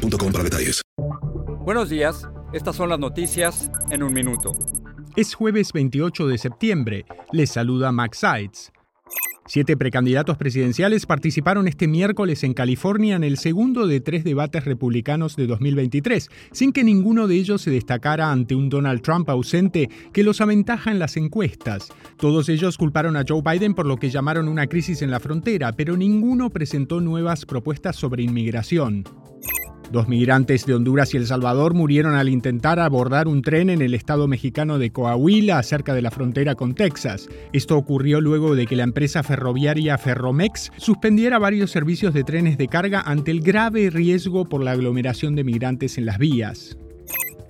para detalles. Buenos días, estas son las noticias en un minuto. Es jueves 28 de septiembre. Les saluda Max Sides. Siete precandidatos presidenciales participaron este miércoles en California en el segundo de tres debates republicanos de 2023, sin que ninguno de ellos se destacara ante un Donald Trump ausente que los aventaja en las encuestas. Todos ellos culparon a Joe Biden por lo que llamaron una crisis en la frontera, pero ninguno presentó nuevas propuestas sobre inmigración. Dos migrantes de Honduras y El Salvador murieron al intentar abordar un tren en el estado mexicano de Coahuila, cerca de la frontera con Texas. Esto ocurrió luego de que la empresa ferroviaria Ferromex suspendiera varios servicios de trenes de carga ante el grave riesgo por la aglomeración de migrantes en las vías.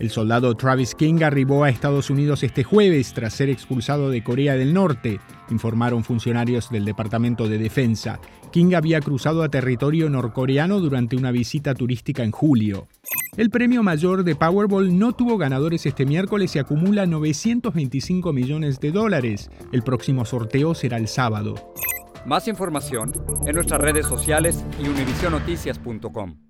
El soldado Travis King arribó a Estados Unidos este jueves tras ser expulsado de Corea del Norte, informaron funcionarios del Departamento de Defensa. King había cruzado a territorio norcoreano durante una visita turística en julio. El premio mayor de Powerball no tuvo ganadores este miércoles y acumula 925 millones de dólares. El próximo sorteo será el sábado. Más información en nuestras redes sociales y univisionoticias.com.